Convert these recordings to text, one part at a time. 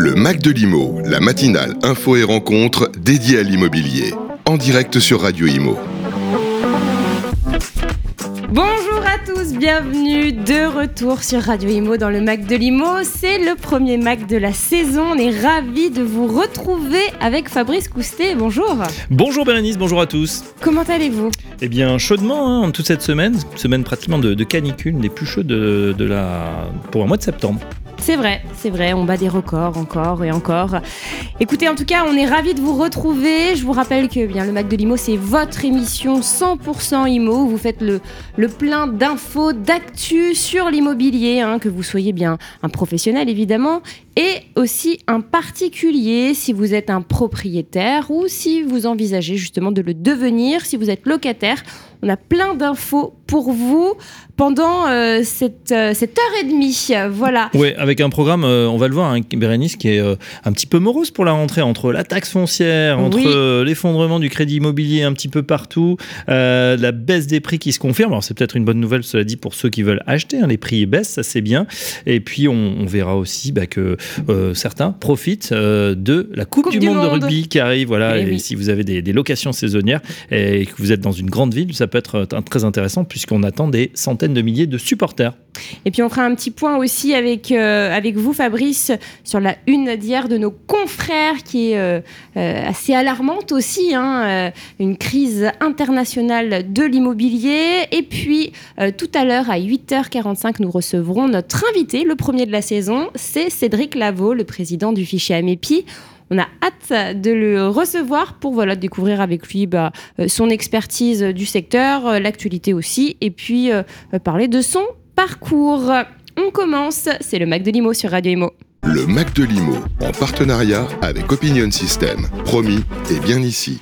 Le Mac de l'Imo, la matinale info et rencontre dédiée à l'immobilier. En direct sur Radio Imo. Bonjour à tous, bienvenue de retour sur Radio Imo dans le Mac de l'Imo. C'est le premier Mac de la saison. On est ravis de vous retrouver avec Fabrice Coustet. Bonjour. Bonjour Bérénice, bonjour à tous. Comment allez-vous? Eh bien, chaudement, hein, toute cette semaine, semaine pratiquement de, de canicule, des plus chaudes de, de la... pour un mois de septembre. C'est vrai, c'est vrai, on bat des records encore et encore. Écoutez, en tout cas, on est ravis de vous retrouver. Je vous rappelle que bien le Mac de l'IMO, c'est votre émission 100% IMO. Vous faites le, le plein d'infos, d'actu sur l'immobilier, hein, que vous soyez bien un professionnel évidemment, et aussi un particulier si vous êtes un propriétaire ou si vous envisagez justement de le devenir, si vous êtes locataire. On a plein d'infos pour vous pendant euh, cette, euh, cette heure et demie. Voilà. Oui, avec un programme, euh, on va le voir, hein, Bérénice, qui est un petit peu morose pour la rentrée, entre la taxe foncière, entre Oui. l'effondrement du crédit immobilier un petit peu partout, la baisse des prix qui se confirme. Alors c'est peut-être une bonne nouvelle, cela dit, pour ceux qui veulent acheter. hein, les prix baissent, ça c'est bien. Et puis on, on verra aussi bah, que certains profitent de la Coupe, Coupe du, du monde, de rugby qui arrive. Voilà, Eh et oui. si vous avez des, des locations saisonnières et que vous êtes dans une grande ville, ça peut être très intéressant puisqu'on attend des centaines de milliers de supporters. Et puis on fera un petit point aussi avec, euh, avec vous, Fabrice, sur la une d'hier de nos confrères qui est euh, assez alarmante aussi. hein, euh, une crise internationale de l'immobilier. Et puis tout à l'heure, à 8h45, nous recevrons notre invité, le premier de la saison. C'est Cédric Lavaux, le président du fichier Amépi. On a hâte de le recevoir pour voilà, découvrir avec lui bah, euh, son expertise du secteur, euh, l'actualité aussi, et puis euh, euh, parler de son parcours. On commence, c'est le Mac de Limo sur Radio Imo. Le Mac de l'Imo, en partenariat avec Opinion System. Promis, et bien ici.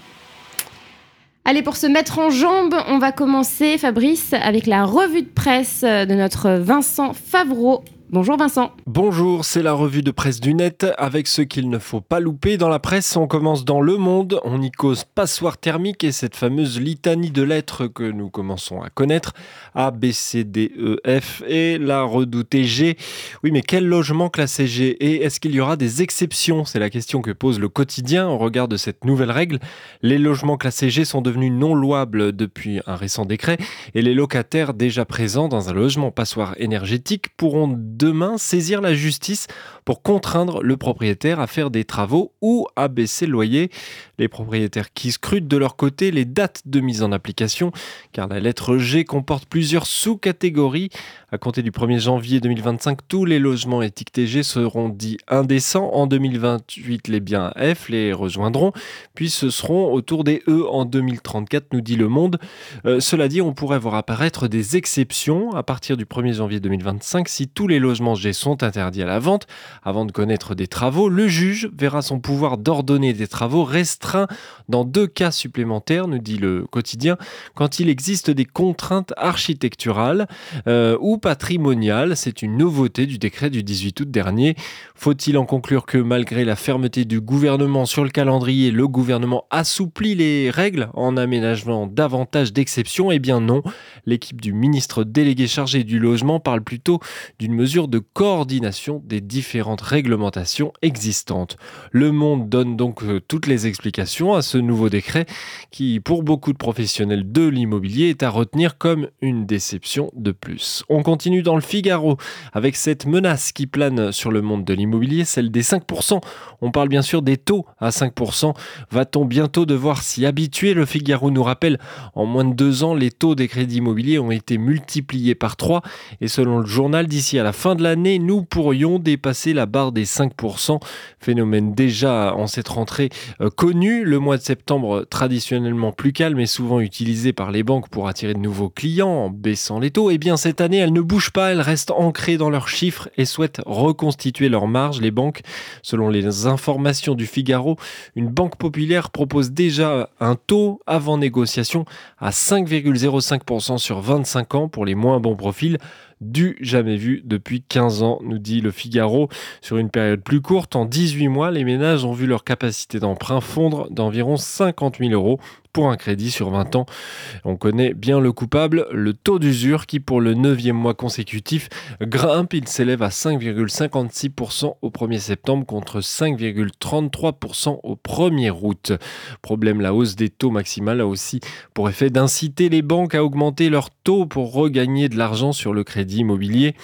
Allez, pour se mettre en jambe, on va commencer, Fabrice, avec la revue de presse de notre Vincent Favreau. Bonjour Vincent. Bonjour, c'est la revue de presse du net avec ce qu'il ne faut pas louper. Dans la presse, on commence dans Le Monde, on y cause passoire thermique et cette fameuse litanie de lettres que nous commençons à connaître. A, B, C, D, E, F et la redoutée G. Oui, mais quel logement classé G Et est-ce qu'il y aura des exceptions? C'est la question que pose le quotidien au regard de cette nouvelle règle. Les logements classés G sont devenus non louables depuis un récent décret et les locataires déjà présents dans un logement passoire énergétique pourront demain saisir la justice pour contraindre le propriétaire à faire des travaux ou à baisser le loyer. Les propriétaires qui scrutent de leur côté les dates de mise en application, car la lettre G comporte plusieurs sous-catégories. À compter du 1er janvier 2025, tous les logements étiquetés G seront dits indécents. En 2028, les biens F les rejoindront, puis ce seront autour des E en 2034, nous dit Le Monde. Euh, cela dit, on pourrait voir apparaître des exceptions à partir du 1er janvier 2025 si tous les logements G sont interdits à la vente. Avant de connaître des travaux, le juge verra son pouvoir d'ordonner des travaux restreint dans deux cas supplémentaires, nous dit le quotidien, quand il existe des contraintes architecturales euh, ou patrimoniales. C'est une nouveauté du décret du 18 août dernier. Faut-il en conclure que malgré la fermeté du gouvernement sur le calendrier, le gouvernement assouplit les règles en aménagement davantage d'exceptions? Eh bien non. L'équipe du ministre délégué chargé du logement parle plutôt d'une mesure de coordination des différentes réglementations existantes. Le Monde donne donc euh, toutes les explications à ce nouveau décret qui, pour beaucoup de professionnels de l'immobilier, est à retenir comme une déception de plus. On continue dans le Figaro avec cette menace qui plane sur le monde de l'immobilier, celle des 5%. On parle bien sûr des taux à 5%. Va-t-on bientôt devoir s'y habituer? Le Figaro nous rappelle, en moins de deux ans, les taux des crédits immobiliers ont été multipliés par 3 et selon le journal, d'ici à la fin de l'année, nous pourrions dépasser la barre des 5%. Phénomène déjà en cette rentrée euh, connu. Le mois de septembre, traditionnellement plus calme et souvent utilisé par les banques pour attirer de nouveaux clients en baissant les taux. Et bien cette année, elles ne bougent pas, elles restent ancrées dans leurs chiffres et souhaitent reconstituer leurs marges. Les banques, selon les informations du Figaro, une banque populaire propose déjà un taux avant négociation à 5,05% sur 25 ans pour les moins bons profils. Du jamais vu depuis 15 ans, nous dit le Figaro. Sur une période plus courte, en 18 mois, les ménages ont vu leur capacité d'emprunt fondre d'environ 50 000 euros pour un crédit sur 20 ans. On connaît bien le coupable, le taux d'usure qui pour le 9e mois consécutif grimpe, il s'élève à 5,56% au 1er septembre contre 5,33% au 1er août. Problème, la hausse des taux maximales a aussi pour effet d'inciter les banques à augmenter leurs taux pour regagner de l'argent sur le crédit immobilier.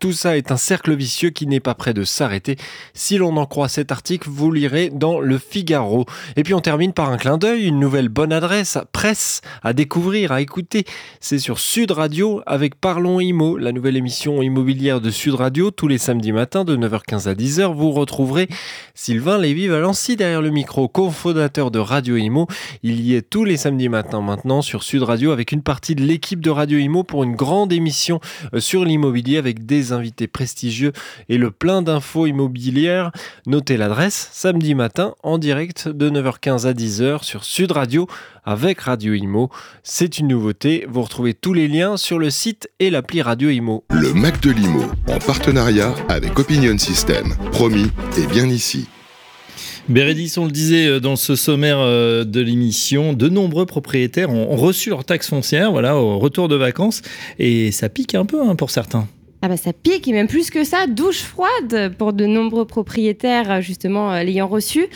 Tout ça est un cercle vicieux qui n'est pas prêt de s'arrêter. Si l'on en croit cet article, vous lirez dans le Figaro. Et puis on termine par un clin d'œil, une nouvelle bonne adresse, presse, à découvrir, à écouter. C'est sur Sud Radio avec Parlons Imo, la nouvelle émission immobilière de Sud Radio, tous les samedis matins de 9h15 à 10h. Vous retrouverez Sylvain Lévy-Valency derrière le micro, cofondateur de Radio Imo. Il y est tous les samedis matins maintenant sur Sud Radio avec une partie de l'équipe de Radio Imo pour une grande émission sur l'immobilier avec des invités prestigieux et le plein d'infos immobilières. Notez l'adresse, samedi matin en direct de 9h15 à 10h sur Sud Radio avec Radio Imo. C'est une nouveauté, vous retrouvez tous les liens sur le site et l'appli Radio Imo. Le Mac de l'Imo, en partenariat avec Opinion System. Promis, et bien ici. Bérédis, on le disait euh, dans ce sommaire euh, de l'émission, de nombreux propriétaires ont reçu leur taxe foncière voilà, au retour de vacances et ça pique un peu hein, pour certains. Ah bah ça pique et même plus que ça, douche froide pour de nombreux propriétaires justement euh, l'ayant reçu.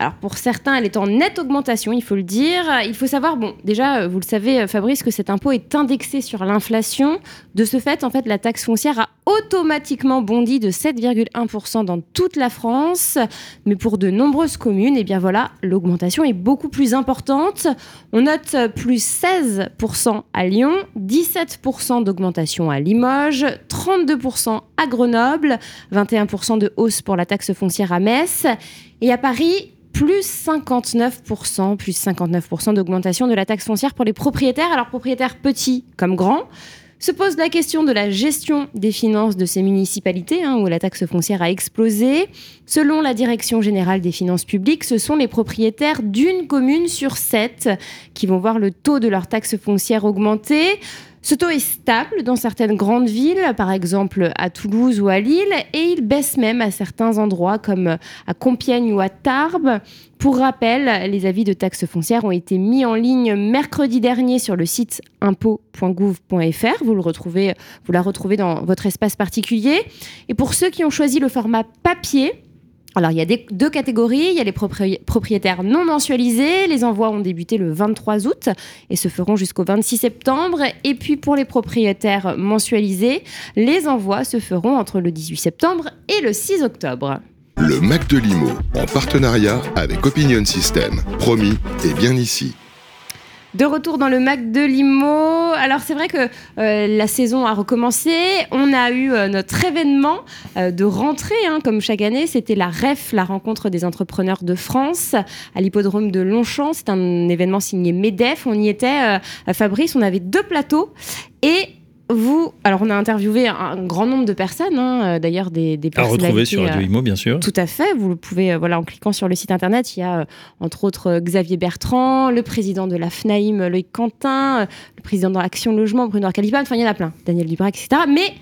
Alors pour certains, elle est en nette augmentation, il faut le dire. Il faut savoir, bon, déjà, vous le savez, Fabrice, que cet impôt est indexé sur l'inflation. De ce fait, en fait, la taxe foncière a automatiquement bondi de 7,1% dans toute la France. Mais pour de nombreuses communes, et eh bien voilà, l'augmentation est beaucoup plus importante. On note plus 16% à Lyon, 17% d'augmentation à Limoges, 32% à Grenoble, 21% de hausse pour la taxe foncière à Metz. Et à Paris, plus 59%, plus 59% d'augmentation de la taxe foncière pour les propriétaires, alors propriétaires petits comme grands. Se pose la question de la gestion des finances de ces municipalités, hein, où la taxe foncière a explosé. Selon la Direction générale des finances publiques, ce sont les propriétaires d'une commune sur sept qui vont voir le taux de leur taxe foncière augmenter. Ce taux est stable dans certaines grandes villes, par exemple à Toulouse ou à Lille, et il baisse même à certains endroits comme à Compiègne ou à Tarbes. Pour rappel, les avis de taxes foncières ont été mis en ligne mercredi dernier sur le site impôt.gouv.fr. Vous vous la retrouvez dans votre espace particulier. Et pour ceux qui ont choisi le format papier, alors, il y a deux catégories. Il y a les propriétaires non mensualisés. Les envois ont débuté le 23 août et se feront jusqu'au 26 septembre. Et puis, pour les propriétaires mensualisés, les envois se feront entre le 18 septembre et le 6 octobre. Le Mac de Limo, en partenariat avec Opinion System. Promis, et bien ici. De retour dans le Mac de Limo. Alors c'est vrai que euh, la saison a recommencé. On a eu euh, notre événement euh, de rentrée, hein, comme chaque année. C'était la REF, la rencontre des entrepreneurs de France, à l'hippodrome de Longchamp. C'est un événement signé MEDEF. On y était, Fabrice. On avait deux plateaux. Et vous, alors on a interviewé un, grand nombre de personnes, hein, euh, d'ailleurs des, des À retrouver sur Radio euh, Imo, bien sûr. Tout à fait. Vous le pouvez, euh, voilà, en cliquant sur le site internet, il y a entre autres Xavier Bertrand, le président de la FNAIM, Loïc Quentin, le président de l'Action Logement, Bruno Arcaliban, enfin il y en a plein, Daniel Dubrac, etc. Mais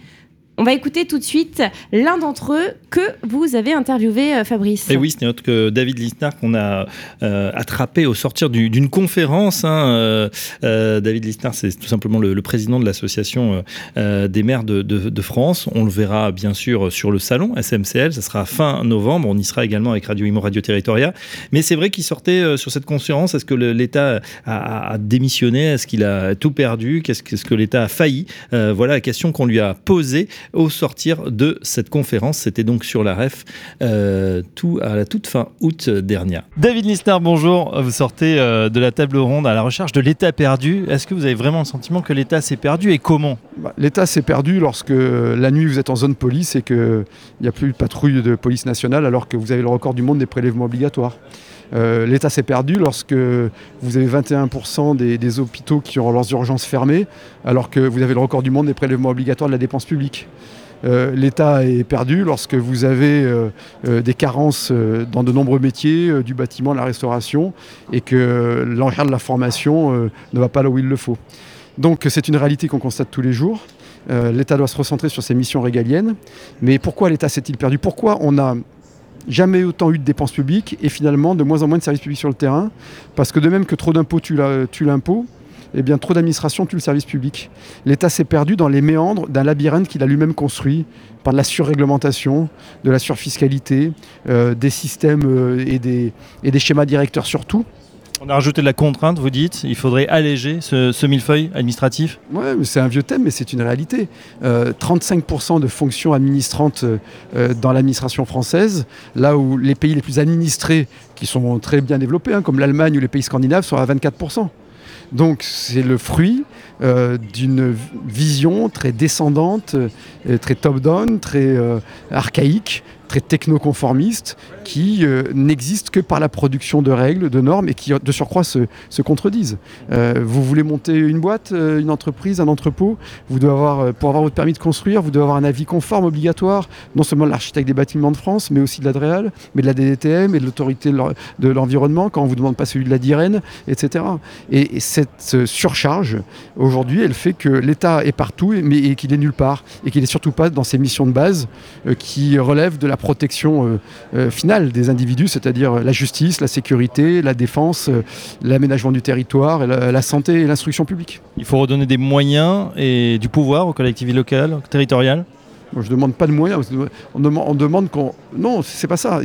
on va écouter tout de suite l'un d'entre eux que vous avez interviewé, euh, Fabrice. Et oui, c'est notre que David Lisnard qu'on a euh, attrapé au sortir d'une conférence. Hein, euh, David Lisnard, c'est tout simplement le, président de l'association des maires de, France. On le verra bien sûr sur le salon SMCL. Ça sera fin novembre. On y sera également avec Radio Imo Radio Territoria. Mais c'est vrai qu'il sortait sur cette conférence. Est-ce que l'État a, démissionné? Est-ce qu'il a tout perdu? Qu'est-ce que, que l'État a failli? Voilà la question qu'on lui a posée au sortir de cette conférence. C'était donc sur la REF euh, tout, à la toute fin août dernière. David Lisnard, bonjour. Vous sortez euh, de la table ronde à la recherche de l'État perdu. Est-ce que vous avez vraiment le sentiment que l'État s'est perdu et comment? Bah, L'État s'est perdu lorsque la nuit vous êtes en zone police et qu'il n'y a plus de patrouille de police nationale alors que vous avez le record du monde des prélèvements obligatoires. Euh, L'État s'est perdu lorsque vous avez 21% des, hôpitaux qui ont leurs urgences fermées, alors que vous avez le record du monde des prélèvements obligatoires de la dépense publique. Euh, L'État est perdu lorsque vous avez euh, des carences dans de nombreux métiers, du bâtiment, de la restauration, et que l'enjeu de la formation ne va pas là où il le faut. Donc c'est une réalité qu'on constate tous les jours. L'État doit se recentrer sur ses missions régaliennes. Mais pourquoi l'État s'est-il perdu? Pourquoi on n'a jamais autant eu de dépenses publiques et finalement de moins en moins de services publics sur le terrain Parce que de même que trop d'impôts tue l'impôt, eh bien, trop d'administration tue le service public. L'État s'est perdu dans les méandres d'un labyrinthe qu'il a lui-même construit par de la surréglementation, de la surfiscalité, euh, des systèmes euh, et, des, et des schémas directeurs surtout. On a rajouté de la contrainte, vous dites. Il faudrait alléger ce, millefeuille administratif Oui, c'est un vieux thème, mais c'est une réalité. 35% euh, de fonctions administrantes dans l'administration française, là où les pays les plus administrés, qui sont très bien développés, hein, comme l'Allemagne ou les pays scandinaves, sont à 24%. Donc c'est le fruit euh, d'une vision très descendante, euh, très top-down, très euh, archaïque très technoconformiste qui euh, n'existe que par la production de règles, de normes et qui de surcroît se, contredisent. Euh, vous voulez monter une boîte, euh, une entreprise, un entrepôt, vous devez avoir, pour avoir votre permis de construire, vous devez avoir un avis conforme obligatoire, non seulement de l'architecte des bâtiments de France, mais aussi de l'ADREAL, mais de la DDTM et de l'autorité de l'environnement quand on vous demande pas celui de la DIREN, etc. Et, cette surcharge, aujourd'hui, elle fait que l'État est partout, mais qu'il est nulle part et qu'il n'est surtout pas dans ses missions de base qui relèvent de la protection euh, euh, finale des individus, c'est-à-dire la justice, la sécurité, la défense, euh, l'aménagement du territoire, la, santé et l'instruction publique. Il faut redonner des moyens et du pouvoir aux collectivités locales, territoriales? Moi, je ne demande pas de moyens. On, on demande qu'on. Non, c'est pas ça.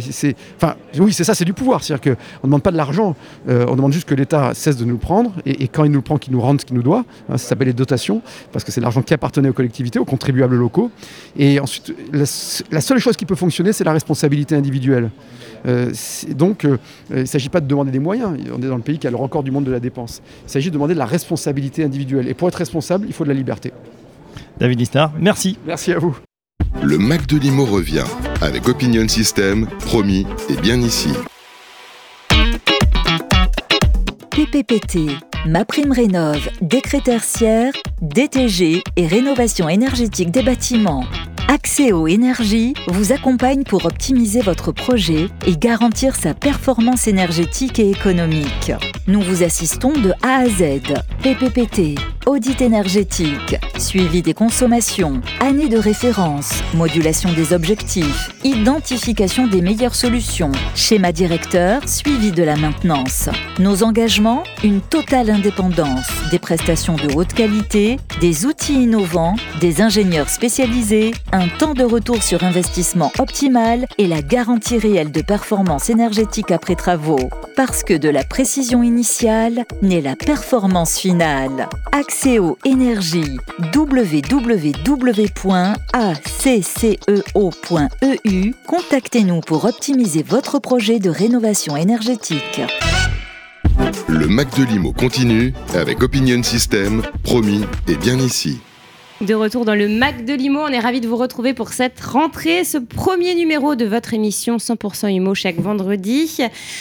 Enfin, oui, c'est ça, c'est du pouvoir. C'est-à-dire qu'on ne demande pas de l'argent. on demande juste que l'État cesse de nous le prendre. Et, quand il nous le prend, qu'il nous rende ce qu'il nous doit. Hein, ça s'appelle les dotations. Parce que c'est l'argent qui appartenait aux collectivités, aux contribuables locaux. Et ensuite, la, seule chose qui peut fonctionner, c'est la responsabilité individuelle. donc, il ne s'agit pas de demander des moyens. On est dans le pays qui a le record du monde de la dépense. Il s'agit de demander de la responsabilité individuelle. Et pour être responsable, il faut de la liberté. David Lisnard, merci. Merci à vous. Le Mac de Limo revient avec Opinion System, promis et bien ici. PPPT, Ma Prime Rénove, décret tertiaire, DTG et rénovation énergétique des bâtiments. Axéo Énergie vous accompagne pour optimiser votre projet et garantir sa performance énergétique et économique. Nous vous assistons de A à Z. PPPT, audit énergétique, suivi des consommations, année de référence, modulation des objectifs, identification des meilleures solutions, schéma directeur, suivi de la maintenance. Nos engagements, une totale indépendance, des prestations de haute qualité, des outils innovants, des ingénieurs spécialisés, temps de retour sur investissement optimal et la garantie réelle de performance énergétique après travaux. Parce que de la précision initiale naît la performance finale. Accéo Énergie www.acceo.eu Contactez-nous pour optimiser votre projet de rénovation énergétique. Le Mac de Limo continue avec Opinion System, promis et bien ici. De retour dans le Mac de Limo, on est ravis de vous retrouver pour cette rentrée, ce premier numéro de votre émission 100% Imo chaque vendredi.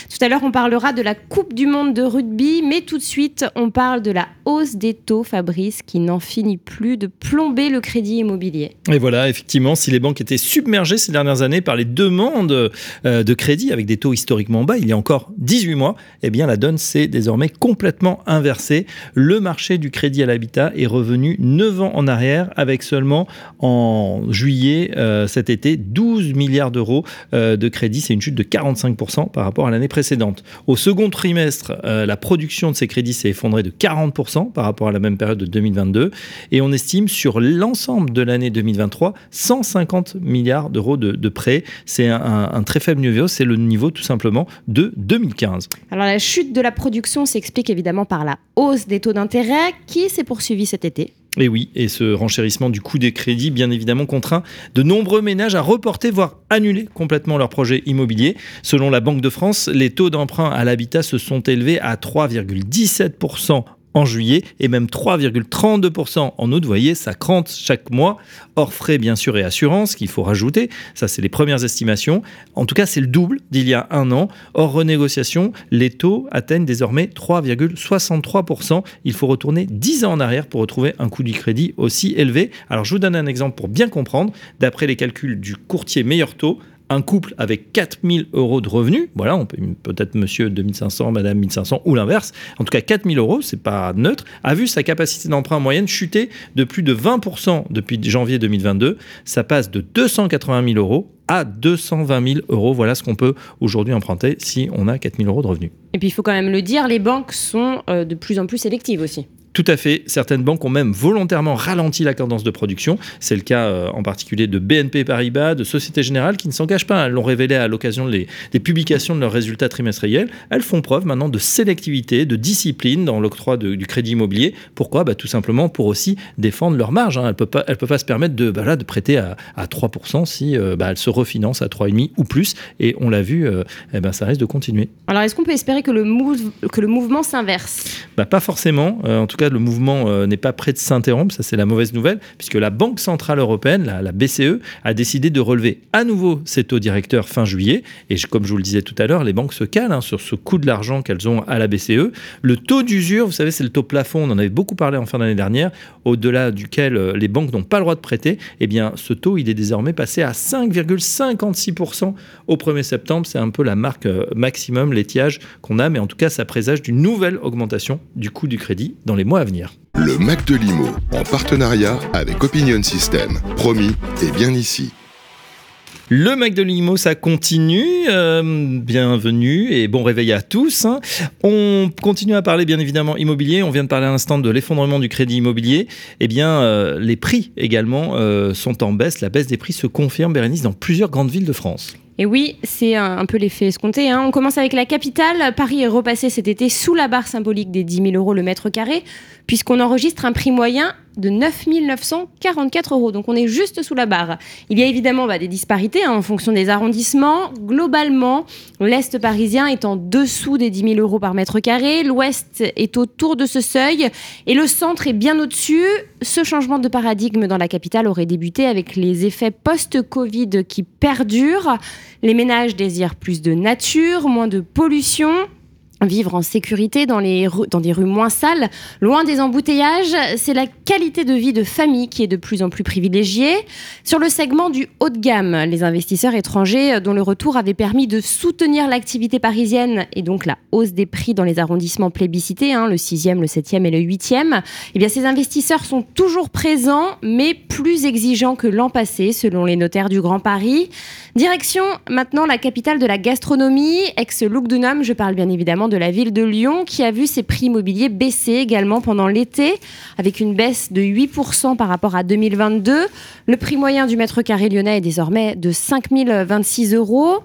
Tout à l'heure, on parlera de la Coupe du Monde de rugby, mais tout de suite, on parle de la hausse des taux, Fabrice, qui n'en finit plus de plomber le crédit immobilier. Et voilà, effectivement, si les banques étaient submergées ces dernières années par les demandes euh, de crédit avec des taux historiquement bas, il y a encore 18 mois, eh bien la donne s'est désormais complètement inversée. Le marché du crédit à l'habitat est revenu 9 ans en arrière avec seulement en juillet euh, cet été 12 milliards d'euros euh, de crédits. C'est une chute de 45% par rapport à l'année précédente. Au second trimestre, euh, la production de ces crédits s'est effondrée de 40% par rapport à la même période de 2022 et on estime sur l'ensemble de l'année 2023 150 milliards d'euros de, prêts. C'est un, très faible niveau, c'est le niveau tout simplement de 2015. Alors la chute de la production s'explique évidemment par la hausse des taux d'intérêt qui s'est poursuivie cet été. Et oui, et ce renchérissement du coût des crédits, bien évidemment, contraint de nombreux ménages à reporter, voire annuler complètement leur projet immobilier. Selon la Banque de France, les taux d'emprunt à l'habitat se sont élevés à 3,17% en juillet et même 3,32% en août. Vous voyez, ça crante chaque mois, hors frais bien sûr et assurance qu'il faut rajouter. Ça, c'est les premières estimations. En tout cas, c'est le double d'il y a un an. Hors renégociation, les taux atteignent désormais 3,63%. Il faut retourner 10 ans en arrière pour retrouver un coût du crédit aussi élevé. Alors, je vous donne un exemple pour bien comprendre. D'après les calculs du courtier Meilleur Taux, un couple avec 4000 euros de revenus, voilà, on peut peut-être monsieur 2500, madame 1500 ou l'inverse, en tout cas 4000 euros, c'est pas neutre, a vu sa capacité d'emprunt moyenne chuter de plus de 20% depuis janvier 2022. Ça passe de 280 000 euros à 220 000 euros. Voilà ce qu'on peut aujourd'hui emprunter si on a 4 000 euros de revenus. Et puis il faut quand même le dire, les banques sont euh, de plus en plus sélectives aussi. Tout à fait. Certaines banques ont même volontairement ralenti la cadence de production. C'est le cas euh, en particulier de BNP Paribas, de Société Générale, qui ne s'engagent pas. Elles l'ont révélé à l'occasion des publications de leurs résultats trimestriels. Elles font preuve maintenant de sélectivité, de discipline dans l'octroi du crédit immobilier. Pourquoi? Bah, Tout simplement pour aussi défendre leur marge. Hein. Elles ne peuvent, pas, peuvent pas se permettre de, bah, de prêter à, 3% si euh, bah, elles se refinancent à 3,5% ou plus. Et on l'a vu, euh, eh ben, ça risque de continuer. Alors est-ce qu'on peut espérer que le, que le mouvement s'inverse? Pas forcément. en tout le mouvement euh, n'est pas prêt de s'interrompre. Ça, c'est la mauvaise nouvelle, puisque la Banque Centrale Européenne, la, BCE, a décidé de relever à nouveau ses taux directeurs fin juillet. Et comme je vous le disais tout à l'heure, les banques se calent hein, sur ce coût de l'argent qu'elles ont à la BCE. Le taux d'usure, vous savez, c'est le taux plafond, on en avait beaucoup parlé en fin d'année dernière, au-delà duquel euh, les banques n'ont pas le droit de prêter. Eh bien, ce taux, il est désormais passé à 5,56% au 1er septembre. C'est un peu la marque euh, maximum, l'étiage qu'on a, mais en tout cas, ça présage d'une nouvelle augmentation du coût du crédit dans les mois à venir. Le Mac de Limo, en partenariat avec Opinion System. Promis, et bien ici. Le Mac de Limo, ça continue. Euh, bienvenue et bon réveil à tous. Hein. On continue à parler bien évidemment immobilier. On vient de parler à l'instant de l'effondrement du crédit immobilier. Eh bien, euh, les prix également euh, sont en baisse. La baisse des prix se confirme, Bérénice, dans plusieurs grandes villes de France. Et oui, c'est un, peu l'effet escompté. Hein. On commence avec la capitale. Paris est repassé cet été sous la barre symbolique des 10 000 euros le mètre carré, puisqu'on enregistre un prix moyen de 9 944 euros. Donc on est juste sous la barre. Il y a évidemment bah, des disparités hein, en fonction des arrondissements. Globalement, l'Est parisien est en dessous des 10 000 euros par mètre carré, l'Ouest est autour de ce seuil et le centre est bien au-dessus. Ce changement de paradigme dans la capitale aurait débuté avec les effets post-Covid qui perdurent. Les ménages désirent plus de nature, moins de pollution vivre en sécurité dans, les dans des rues moins sales, loin des embouteillages, c'est la qualité de vie de famille qui est de plus en plus privilégiée. Sur le segment du haut de gamme, les investisseurs étrangers euh, dont le retour avait permis de soutenir l'activité parisienne et donc la hausse des prix dans les arrondissements plébiscités, hein, le 6e, le 7e et le 8e, eh bien ces investisseurs sont toujours présents mais plus exigeants que l'an passé selon les notaires du Grand Paris. Direction maintenant la capitale de la gastronomie, ex-Lugdunum, je parle bien évidemment de la ville de Lyon qui a vu ses prix immobiliers baisser également pendant l'été avec une baisse de 8% par rapport à 2022. Le prix moyen du mètre carré lyonnais est désormais de 5026 euros.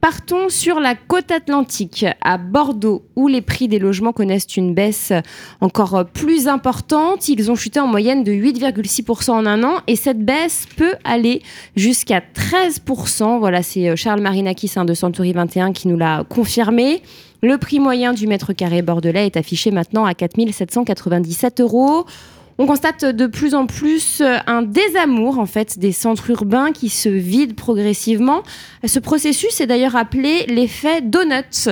Partons sur la côte atlantique, à Bordeaux, où les prix des logements connaissent une baisse encore plus importante. Ils ont chuté en moyenne de 8,6% en un an et cette baisse peut aller jusqu'à 13%. Voilà, c'est Charles Marinakis de Century 21 qui nous l'a confirmé. Le prix moyen du mètre carré bordelais est affiché maintenant à 4 797 euros. On constate de plus en plus euh, un désamour en fait des centres urbains qui se vident progressivement. Ce processus est d'ailleurs appelé l'effet donut.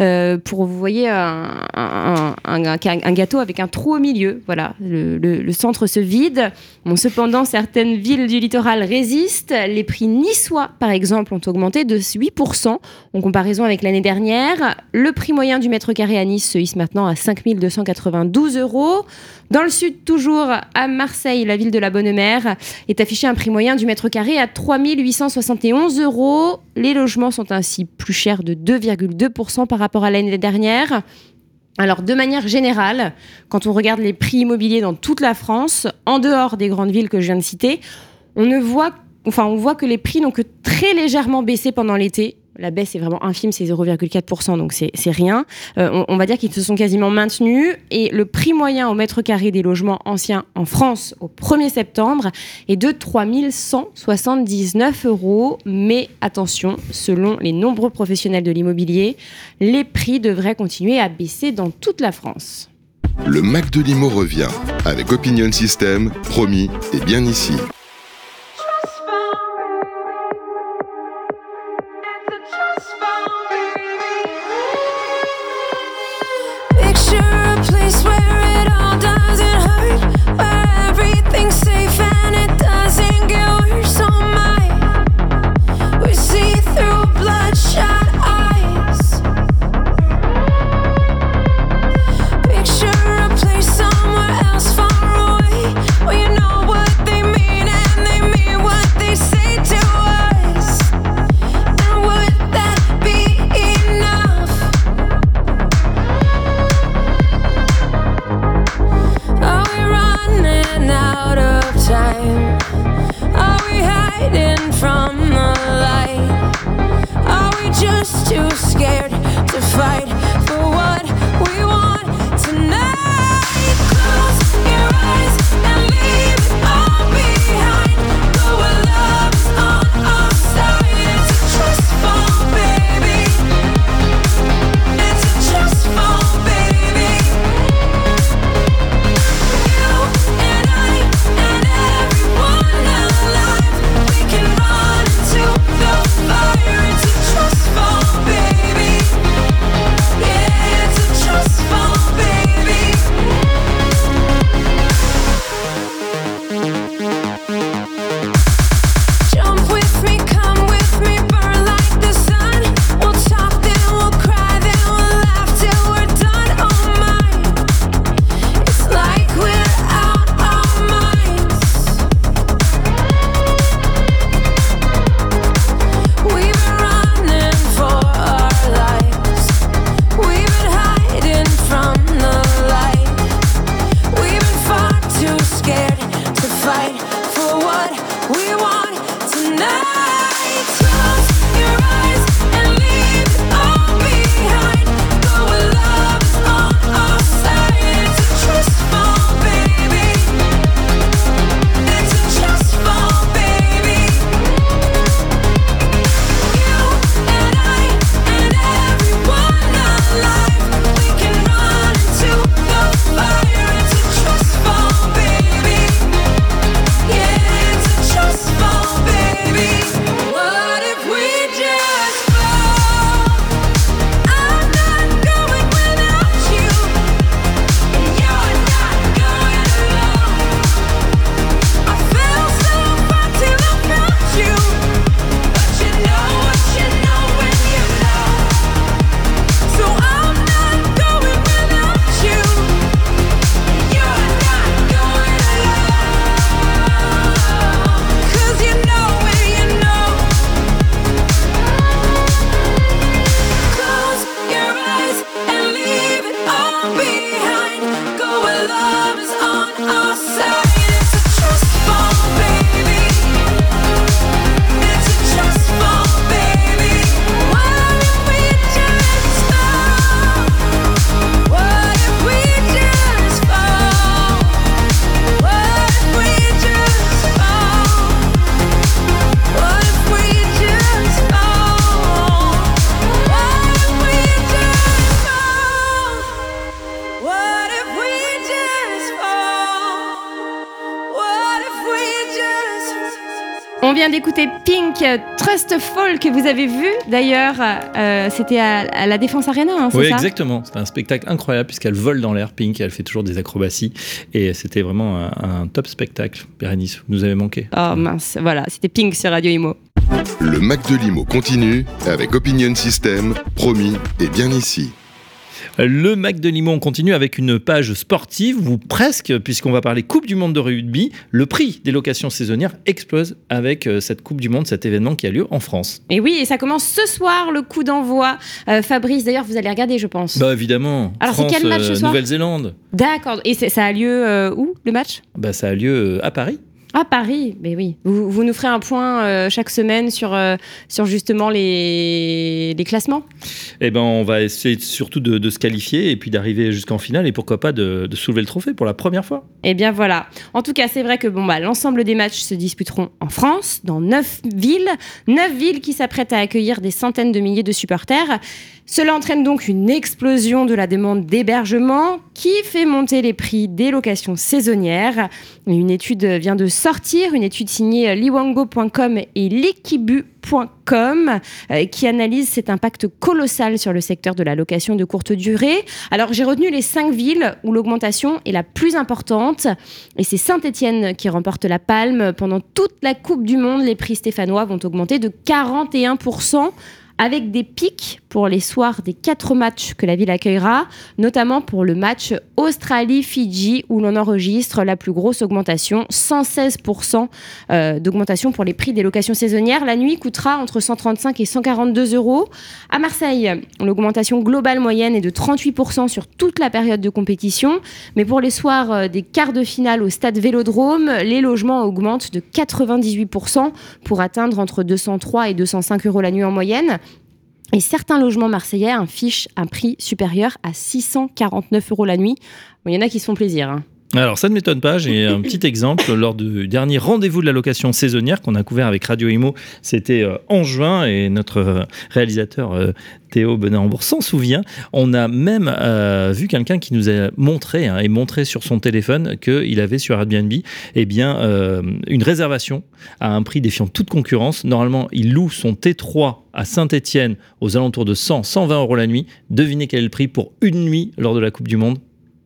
Euh, pour vous voyez un, un, gâteau avec un trou au milieu. Voilà, le, centre se vide. Cependant, certaines villes du littoral résistent. Les prix niçois, par exemple, ont augmenté de 8% en comparaison avec l'année dernière. Le prix moyen du mètre carré à Nice se hisse maintenant à 5292 euros. Dans le sud, toujours à Marseille, la ville de la Bonne Mère, est affiché un prix moyen du mètre carré à 3871 euros. Les logements sont ainsi plus chers de 2,2% par rapport à l'année dernière. Alors, de manière générale, quand on regarde les prix immobiliers dans toute la France, en dehors des grandes villes que je viens de citer, on voit que les prix n'ont que très légèrement baissé pendant l'été la baisse est vraiment infime, c'est 0,4%, donc c'est rien. Euh, on, va dire qu'ils se sont quasiment maintenus. Et le prix moyen au mètre carré des logements anciens en France au 1er septembre est de 3179 euros. Mais attention, selon les nombreux professionnels de l'immobilier, les prix devraient continuer à baisser dans toute la France. Le Mac de Limo revient avec Opinion System, promis et bien ici. Que vous avez vu d'ailleurs. euh, C'était à, à la Défense Arena, hein, c'est Oui, ça exactement. C'était un spectacle incroyable puisqu'elle vole dans l'air, Pink, et elle fait toujours des acrobaties. Et c'était vraiment un, un top spectacle. Bérénice, vous nous avez manqué. Oh mince, voilà, c'était Pink sur Radio Imo. Le Mac de Limo continue avec Opinion System, promis et bien ici. Le Mac de Limon continue avec une page sportive, ou presque, puisqu'on va parler Coupe du Monde de rugby. Le prix des locations saisonnières explose avec euh, cette Coupe du Monde, cet événement qui a lieu en France. Et oui, et ça commence ce soir, le coup d'envoi. Euh, Fabrice, d'ailleurs, vous allez regarder, je pense. Bah évidemment. Alors, c'est quel match ce euh, soir? Nouvelle-Zélande. D'accord. Et ça a lieu euh, où, le match? Bah ça a lieu à Paris. À Paris, mais oui. Vous, vous nous ferez un point euh, chaque semaine sur, euh, sur justement les, les classements Eh ben on va essayer surtout de, de se qualifier et puis d'arriver jusqu'en finale et pourquoi pas de, de soulever le trophée pour la première fois. Eh bien voilà. En tout cas, c'est vrai que bon, bah, l'ensemble des matchs se disputeront en France, dans neuf villes. Neuf villes qui s'apprêtent à accueillir des centaines de milliers de supporters. Cela entraîne donc une explosion de la demande d'hébergement qui fait monter les prix des locations saisonnières. Une étude vient de sortir, une étude signée liwango.com et likibu.com euh, qui analyse cet impact colossal sur le secteur de la location de courte durée. Alors j'ai retenu les cinq villes où l'augmentation est la plus importante et c'est Saint-Étienne qui remporte la palme. Pendant toute la Coupe du Monde, les prix stéphanois vont augmenter de 41% avec des pics pour les soirs des quatre matchs que la ville accueillera, notamment pour le match Australie-Fidji où l'on enregistre la plus grosse augmentation, 116% euh, d'augmentation pour les prix des locations saisonnières. La nuit coûtera entre 135 et 142 euros. À Marseille, l'augmentation globale moyenne est de 38% sur toute la période de compétition, mais pour les soirs euh, des quarts de finale au stade Vélodrome, les logements augmentent de 98% pour atteindre entre 203 et 205 euros la nuit en moyenne. Et certains logements marseillais affichent un prix supérieur à 649 euros la nuit. Il y en a qui se font plaisir. hein. Alors ça ne m'étonne pas, j'ai un petit exemple lors du dernier rendez-vous de la location saisonnière qu'on a couvert avec Radio Imo, c'était euh, en juin et notre euh, réalisateur euh, Théo Benet-Hambourg s'en souvient. On a même euh, vu quelqu'un qui nous a montré hein, et montré sur son téléphone qu'il avait sur Airbnb eh bien, euh, une réservation à un prix défiant toute concurrence. Normalement, il loue son T3 à Saint-Etienne aux alentours de 100, 120 euros la nuit. Devinez quel est le prix pour une nuit lors de la Coupe du Monde?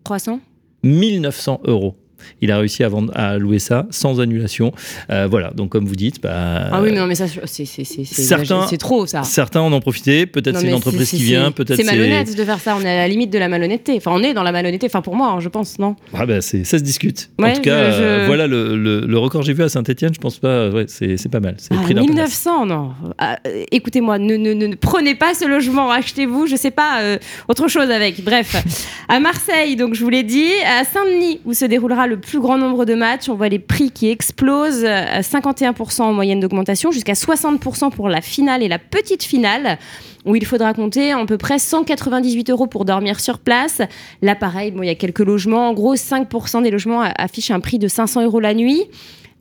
300 1900 euros. Il a réussi à, vendre, à louer ça sans annulation. Euh, voilà, donc comme vous dites, bah, Ah oui, non, mais ça, c'est trop, ça. certains en ont profité. Peut-être c'est une entreprise qui vient, peut-être C'est malhonnête de faire ça. On est à la limite de la malhonnêteté. Enfin, on est dans la malhonnêteté. Enfin, pour moi, hein, je pense, non? Ah bah c'est, ça se discute. en tout cas, je- je- euh, voilà le, le- le record que j'ai vu à Saint-Etienne. Je pense pas. Ouais, c'est, pas mal. Ah, prix d'un place. 1900, non. Ah, euh, Écoutez-moi, ne, ne- ne- ne prenez pas ce logement, achetez-vous, je sais pas, euh, autre chose avec. Bref, à Marseille, donc je vous l'ai dit, à Saint-Denis, où se déroulera le plus grand nombre de matchs, on voit les prix qui explosent, à 51% en moyenne d'augmentation, jusqu'à 60% pour la finale et la petite finale où il faudra compter à peu près 198 euros pour dormir sur place. Là, pareil, bon, il y a quelques logements. En gros, 5% des logements affichent un prix de 500 euros la nuit.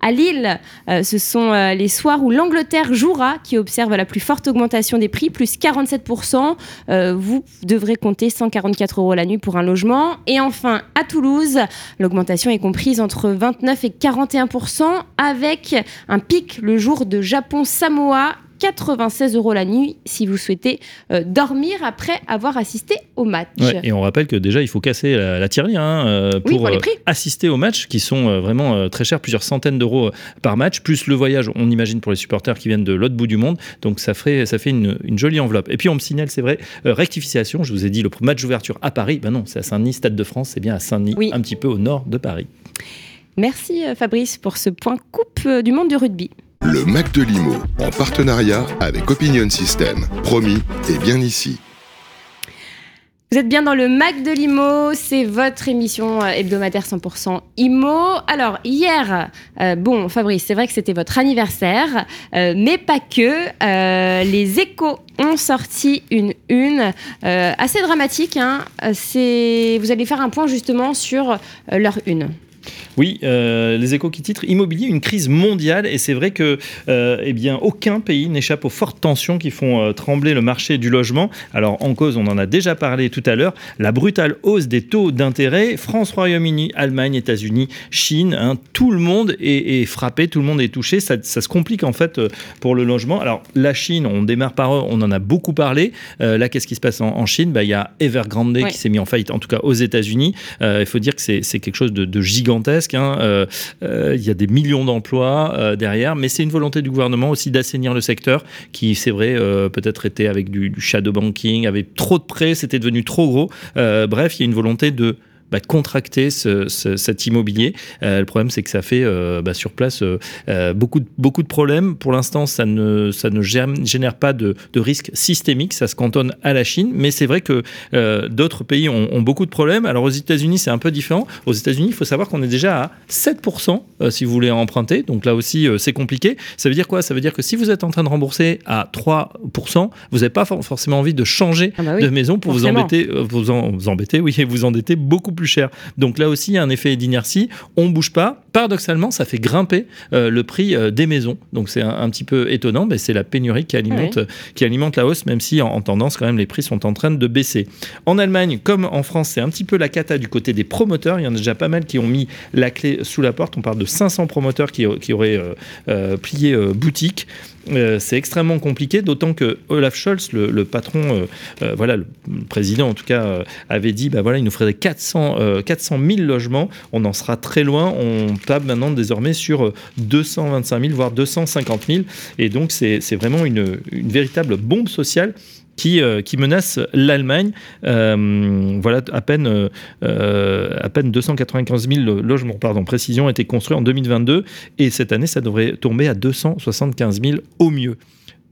À Lille, euh, ce sont euh, les soirs où l'Angleterre jouera qui observe la plus forte augmentation des prix, plus 47%. Euh, vous devrez compter 144 euros la nuit pour un logement. Et enfin, à Toulouse, l'augmentation est comprise entre 29 et 41%, avec un pic le jour de Japon-Samoa. 96 euros la nuit si vous souhaitez euh, dormir après avoir assisté au match. Ouais, et on rappelle que déjà, il faut casser la, la tirelire hein, euh, Oui, pour, les euh, prix. assister aux matchs qui sont vraiment très chers, plusieurs centaines d'euros par match, plus le voyage, on imagine, pour les supporters qui viennent de l'autre bout du monde. Donc ça, ferait, ça fait une, une jolie enveloppe. Et puis on me signale, c'est vrai, rectification, je vous ai dit, le match d'ouverture à Paris, ben non, c'est à Saint-Denis, Stade de France, c'est bien à Saint-Denis, Oui. un petit peu au nord de Paris. Merci Fabrice pour ce point coupe du monde du rugby. Le Mac de Limo, en partenariat avec Opinion System. Promis, et bien ici. Vous êtes bien dans le Mac de l'IMO, c'est votre émission euh, hebdomadaire 100% IMO. Alors hier, euh, bon Fabrice, c'est vrai que c'était votre anniversaire, euh, mais pas que. Les échos ont sorti une une assez dramatique. Hein. Vous allez faire un point justement sur leur une. Oui, euh, les échos qui titrent Immobilier, une crise mondiale. Et c'est vrai que euh, eh bien, aucun pays n'échappe aux fortes tensions qui font euh, trembler le marché du logement. Alors, en cause, on en a déjà parlé tout à l'heure, la brutale hausse des taux d'intérêt. France, Royaume-Uni, Allemagne, États-Unis, Chine, hein, tout le monde est, est frappé, tout le monde est touché. Ça, ça se complique en fait pour le logement. Alors, la Chine, on démarre par eux, on en a beaucoup parlé. Là, qu'est-ce qui se passe en, en Chine? Bah, Il y a Evergrande Ouais. qui s'est mis en faillite, en tout cas aux États-Unis. Il faut dire que c'est c'est quelque chose de, de gigantesque. Hein. Euh, euh, Il y a des millions d'emplois euh, derrière, mais c'est une volonté du gouvernement aussi d'assainir le secteur qui, c'est vrai, peut-être était avec du, du shadow banking, avec trop de prêts, c'était devenu trop gros. Bref, il y a une volonté de bah, contracter ce- ce- cet immobilier. Euh, le problème, c'est que ça fait euh, bah, sur place euh, beaucoup, de, beaucoup de problèmes. Pour l'instant, ça ne, ça ne génère pas de, de risque systémique. Ça se cantonne à la Chine. Mais c'est vrai que d'autres pays ont, ont beaucoup de problèmes. Alors aux États-Unis, c'est un peu différent. Aux États-Unis, il faut savoir qu'on est déjà à 7% euh, si vous voulez emprunter. Donc là aussi, c'est compliqué. Ça veut dire quoi? Ça veut dire que si vous êtes en train de rembourser à 3%, vous n'avez pas for- forcément envie de changer Ah bah oui, de maison pour vous embêter, vous, en- vous embêter, oui, et vous endetter beaucoup plus cher. Donc là aussi, il y a un effet d'inertie. On bouge pas. Paradoxalement, ça fait grimper euh, le prix euh, des maisons. Donc c'est un, un petit peu étonnant, mais c'est la pénurie qui alimente, qui alimente la hausse, même si en, en tendance, quand même, les prix sont en train de baisser. En Allemagne, comme en France, c'est un petit peu la cata du côté des promoteurs. Il y en a déjà pas mal qui ont mis la clé sous la porte. On parle de 500 promoteurs qui, qui auraient euh, plié boutique. Euh, c'est extrêmement compliqué, d'autant que Olaf Scholz, le, patron, euh, euh, voilà, le président en tout cas, avait dit bah voilà, il nous faudrait 400, euh, 400 000 logements. On en sera très loin. On tape maintenant désormais sur euh, 225 000, voire 250 000. Et donc, c'est vraiment une véritable bombe sociale qui, euh, menace l'Allemagne. Euh, voilà, à peine, euh, à peine 295 000 logements, pardon, précision, ont été construits en 2022 et cette année, ça devrait tomber à 275 000 au mieux.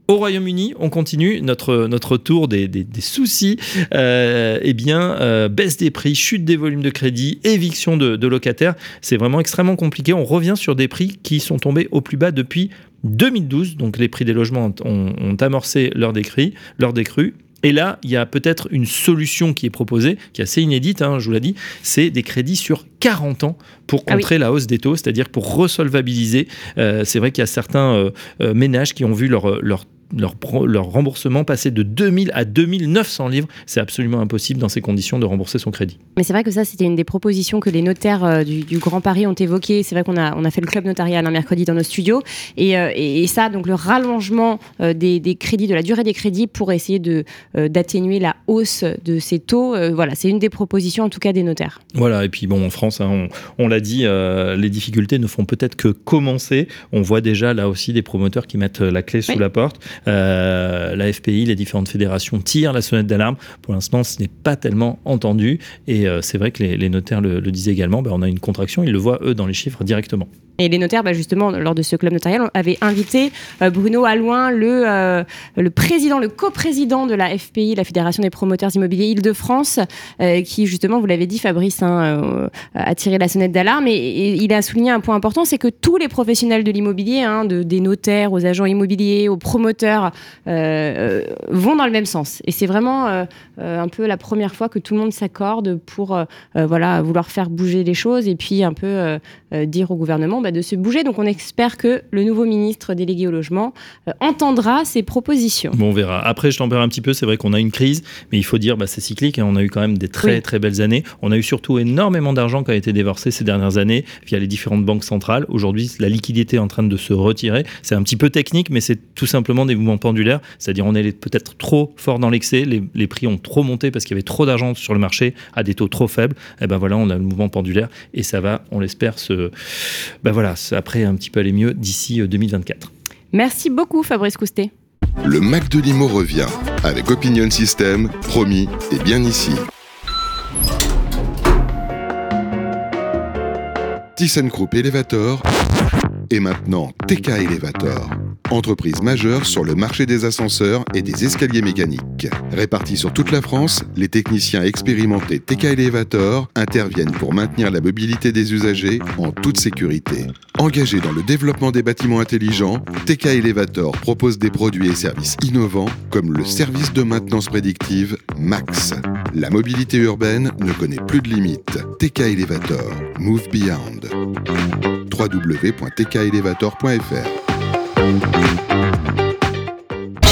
Au Royaume-Uni, on continue notre, notre tour des, des- soucis. Euh, eh bien, baisse des prix, chute des volumes de crédit, éviction de locataires. C'est vraiment extrêmement compliqué. On revient sur des prix qui sont tombés au plus bas depuis 2012. Donc, les prix des logements ont, ont amorcé leur décrue, leur décrue. Et là, il y a peut-être une solution qui est proposée, qui est assez inédite, hein, je vous l'ai dit, c'est des crédits sur 40 ans pour Ah oui. contrer la hausse des taux, c'est-à-dire pour resolvabiliser. Euh, c'est vrai qu'il y a certains euh, euh, ménages qui ont vu leur, leur leur, remboursement passer de 2000 à 2900 livres. C'est absolument impossible dans ces conditions de rembourser son crédit. Mais c'est vrai que ça, c'était une des propositions que les notaires euh, du, du Grand Paris ont évoquées. C'est vrai qu'on a, on a fait le club notarial un mercredi dans nos studios. Et, euh, et, et ça, donc le rallongement euh, des, des crédits, de la durée des crédits pour essayer de, d'atténuer la hausse de ces taux. voilà, c'est une des propositions en tout cas des notaires. Voilà, et puis bon, en France, hein, on, on l'a dit, les difficultés ne font peut-être que commencer. On voit déjà là aussi des promoteurs qui mettent la clé sous Oui. la porte. Euh, la FPI, les différentes fédérations tirent la sonnette d'alarme. Pour l'instant, ce n'est pas tellement entendu. Et euh, c'est vrai que les, notaires le, le disaient également, ben, on a une contraction, ils le voient eux dans les chiffres directement. Et les notaires, bah, justement, lors de ce club notarial, avaient invité euh, Bruno Alouin, le, euh, le président, le coprésident de la FPI, la Fédération des promoteurs immobiliers Île-de-France, euh, qui, justement, vous l'avez dit, Fabrice, hein, a tiré la sonnette d'alarme. Et, il a souligné un point important, c'est que tous les professionnels de l'immobilier, hein, de, des notaires aux agents immobiliers, aux promoteurs, vont dans le même sens. Et c'est vraiment un peu la première fois que tout le monde s'accorde pour vouloir faire bouger les choses et puis un peu dire au gouvernement bah, de se bouger. Donc on espère que le nouveau ministre délégué au logement euh, entendra ces propositions. Bon, on verra. Après, je tempère un petit peu. C'est vrai qu'on a une crise, mais il faut dire, bah, c'est cyclique. hein. On a eu quand même des très Oui. très belles années. On a eu surtout énormément d'argent qui a été déversé ces dernières années via les différentes banques centrales. Aujourd'hui, la liquidité est en train de se retirer. C'est un petit peu technique, mais c'est tout simplement des mouvements pendulaires. C'est-à-dire, on est peut-être trop fort dans l'excès. Les, les prix ont trop monté parce qu'il y avait trop d'argent sur le marché à des taux trop faibles. Et ben voilà, on a le mouvement pendulaire et ça va, on l'espère, se, ben voilà, se- après un petit peu aller mieux d'ici euh, 2024. Merci beaucoup Fabrice Coustet. Le Mac de Limo revient avec Opinion System, promis et bien ici. ThyssenKrupp Elevator et maintenant TK Elevator. Entreprise majeure sur le marché des ascenseurs et des escaliers mécaniques. Répartis sur toute la France, les techniciens expérimentés TK Elevator interviennent pour maintenir la mobilité des usagers en toute sécurité. Engagés dans le développement des bâtiments intelligents, TK Elevator propose des produits et services innovants comme le service de maintenance prédictive MAX. La mobilité urbaine ne connaît plus de limites. TK Elevator, Move Beyond. www.tkelevator.fr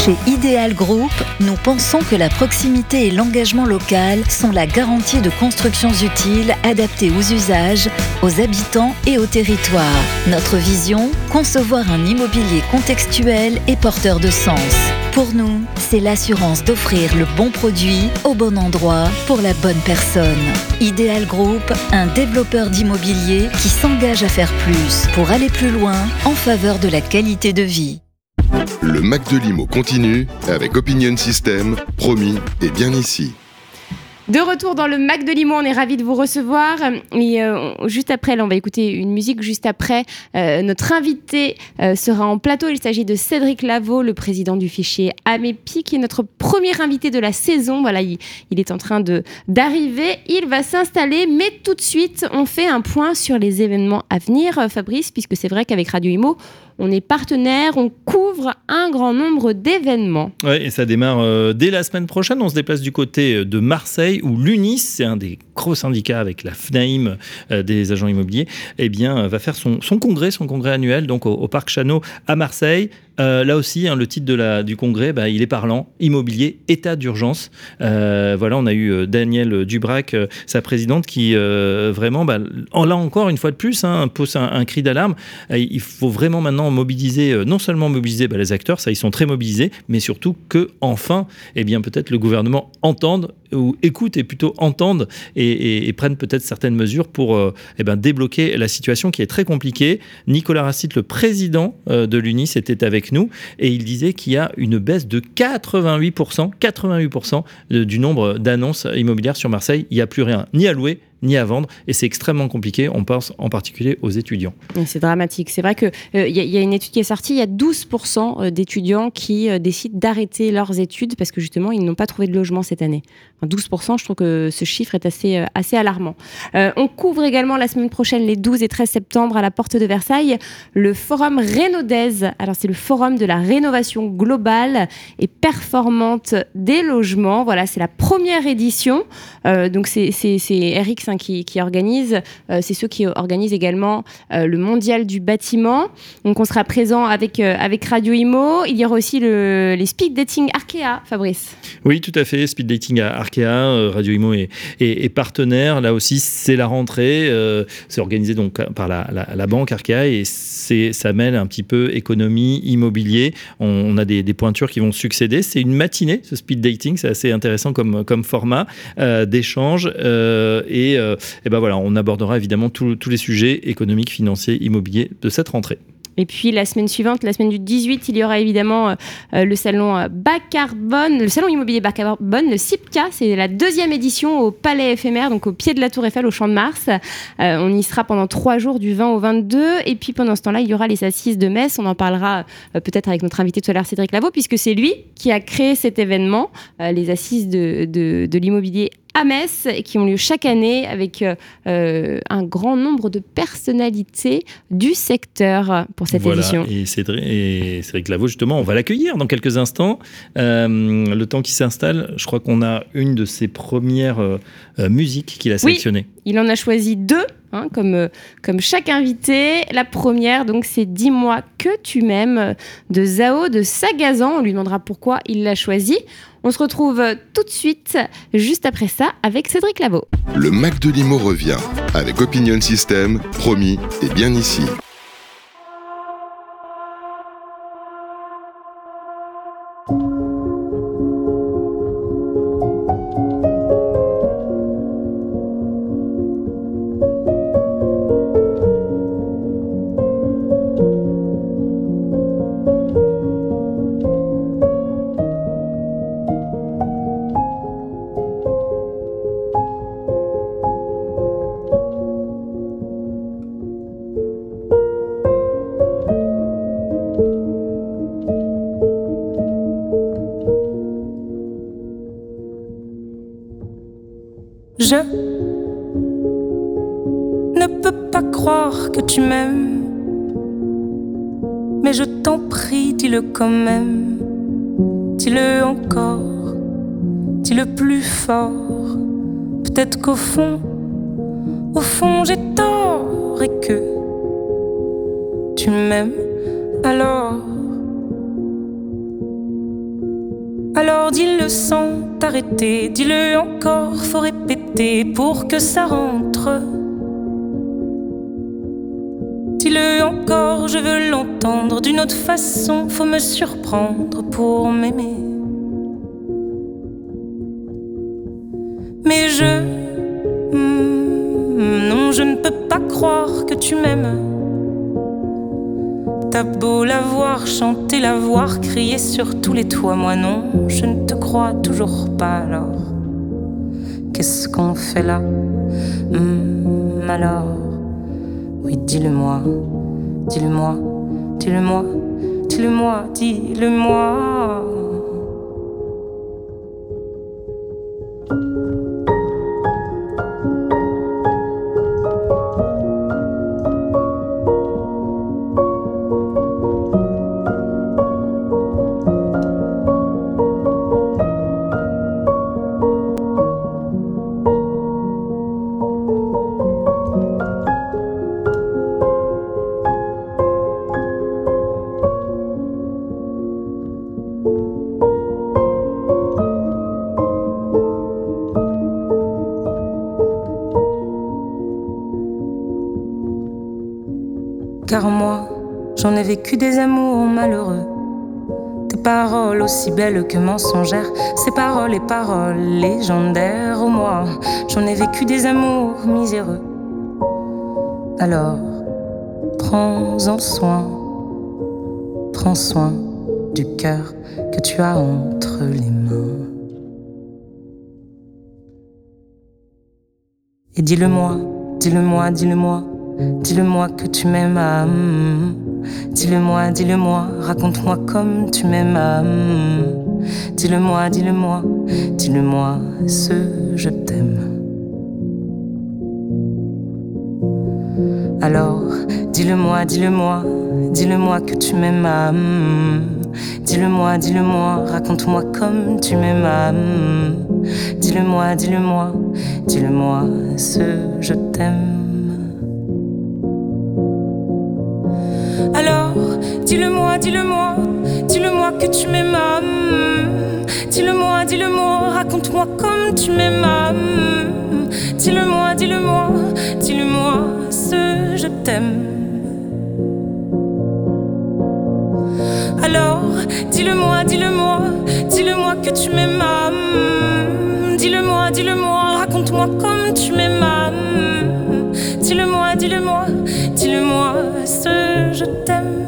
Chez Ideal Group, nous pensons que la proximité et l'engagement local sont la garantie de constructions utiles adaptées aux usages, aux habitants et au territoire. Notre vision, concevoir un immobilier contextuel et porteur de sens. Pour nous, c'est l'assurance d'offrir le bon produit au bon endroit pour la bonne personne. Ideal Group, un développeur d'immobilier qui s'engage à faire plus pour aller plus loin en faveur de la qualité de vie. Le Mac de Limo continue avec Opinion System, promis et bien ici. De retour dans le Mac de Limo, on est ravis de vous recevoir. Et euh, juste après, là, on va écouter une musique. Juste après, euh, notre invité euh, sera en plateau. Il s'agit de Cédric Lavaux, le président du fichier AMEPI, qui est notre premier invité de la saison. Voilà, il, est en train d'arriver. Il va s'installer, mais tout de suite, on fait un point sur les événements à venir, Fabrice, puisque c'est vrai qu'avec Radio Imo, on est partenaire, on couvre un grand nombre d'événements. Ouais, et ça démarre dès la semaine prochaine. On se déplace du côté de Marseille, où l'UNIS, c'est un des gros syndicats avec la FNAIM euh, des agents immobiliers, eh bien, euh, va faire son, congrès, son congrès annuel, donc au, au Parc Chano à Marseille. Euh, là aussi, hein, le titre du congrès, bah, il est parlant immobilier, état d'urgence. Euh, voilà, on a eu euh, Daniel Dubrac, sa présidente, qui vraiment, bah, là encore, une fois de plus, hein, pose un, cri d'alarme. Il faut vraiment maintenant mobiliser, non seulement mobiliser bah, les acteurs, ça ils sont très mobilisés, mais surtout que enfin, eh bien peut-être le gouvernement entende ou écoute et plutôt entende et, prenne peut-être certaines mesures pour eh ben, débloquer la situation qui est très compliquée. Nicolas Racite, le président de l'UNIS, était avec nous et il disait qu'il y a une baisse de 88%, 88% de- du nombre d'annonces immobilières sur Marseille. Il n'y a plus rien, ni à louer, ni à vendre et c'est extrêmement compliqué. On pense en particulier aux étudiants. C'est dramatique. C'est vrai qu'il il y, a- une étude qui est sortie. Il y a 12% d'étudiants qui euh, décident d'arrêter leurs études parce que justement, ils n'ont pas trouvé de logement cette année. Enfin, 12%, je trouve que ce chiffre est assez, euh, alarmant. Euh, on couvre également la semaine prochaine, les 12 et 13 septembre, à la porte de Versailles, le forum Rénodaise. Alors, c'est le forum de la rénovation globale et performante des logements. Voilà, c'est la première édition. Euh, donc, c'est RX hein, qui, organise. C'est ceux qui organisent également le mondial du bâtiment. Donc, on sera présent avec, Radio Imo. Il y aura aussi le, les speed dating Arkea, Fabrice. Oui, tout à fait. Speed Dating à Arkea, euh, Radio Imo est, partenaire. Là aussi, c'est la rentrée. euh, c'est organisé donc par la, banque Arkea et ça mêle un petit peu économie, immobilier. On, a des, pointures qui vont succéder. C'est une matinée, ce Speed Dating. C'est assez intéressant comme, format euh, d'échange. et, et ben voilà, on abordera évidemment tous les sujets économiques, financiers, immobiliers de cette rentrée. Et puis la semaine suivante, la semaine du 18, il y aura évidemment euh, euh, le salon euh, bas carbone, le salon immobilier bas carbone, le CIPCA. C'est la deuxième édition au Palais éphémère, donc au pied de la Tour Eiffel, au Champ de Mars. On y sera pendant trois jours, du 20 au 22. Et puis pendant ce temps-là, il y aura les assises de Metz. On en parlera peut-être avec notre invité tout à l'heure, Cédric Lavaux, puisque c'est lui qui a créé cet événement, les assises de l'immobilier à Metz, qui ont lieu chaque année avec euh, euh, un grand nombre de personnalités du secteur pour cette Voilà, édition. Et Cédric, et Cédric Lavaux, justement, on va l'accueillir dans quelques instants. Euh, le temps qui s'installe, je crois qu'on a une de ses premières euh, musiques qu'il a sélectionnées. Il en a choisi deux, hein, comme, euh, comme chaque invité. La première, donc, c'est Dis-moi que tu m'aimes de Zao de Sagazan. On lui demandera pourquoi il l'a choisi. On se retrouve tout de suite, juste après ça, avec Cédric Lavaux. Le Mac de Limo revient avec Opinion System, promis et bien ici. Mais je t'en prie, dis-le quand même. Dis-le encore, dis-le plus fort. Peut-être qu'au fond, au fond, j'ai tort et que tu m'aimes alors. Alors dis-le sans t'arrêter, dis-le encore, faut répéter pour que ça rentre. Dis-le encore, je veux l'entendre d'une autre façon, faut me surprendre pour m'aimer. Mais je... hmm, non, je ne peux pas croire que tu m'aimes. T'as beau la voir chanter, la voir crier sur tous les toits, moi non, je ne te crois toujours pas alors. Qu'est-ce qu'on fait là? Hmm, Alors, oui, dis-le-moi, dis-le-moi, dis-le-moi, dis-le-moi, dis-le-moi. J'en ai vécu des amours malheureux. Des paroles aussi belles que mensongères, ces paroles et paroles légendaires. Oh, moi, j'en ai vécu des amours miséreux. Alors, prends-en soin, Prends soin du cœur que tu as entre les mains. Et dis-le-moi, dis-le-moi, dis-le-moi, dis-le-moi que tu m'aimes. ah, mm. Dis-le-moi, dis-le-moi, raconte-moi comme tu m'aimes. Dis-le-moi, dis-le-moi, dis-le-moi ce je t'aime. Alors, dis-le-moi, dis-le-moi, dis-le-moi que tu m'aimes. Dis-le-moi, dis-le-moi, raconte-moi comme tu m'aimes. Dis-le-moi, dis-le-moi, dis-le-moi ce je t'aime. Dis-le-moi, dis-le-moi, dis-le-moi que tu m'aimes. Dis-le-moi, dis-le-moi, raconte-moi comme tu m'aimes. Dis-le-moi, dis-le-moi, dis-le-moi ce je t'aime. Alors, dis-le-moi, dis-le-moi, dis-le-moi que tu m'aimes. Dis-le-moi, dis-le-moi, raconte-moi comme tu m'aimes. Dis-le-moi, dis-le-moi, dis-le-moi ce je t'aime.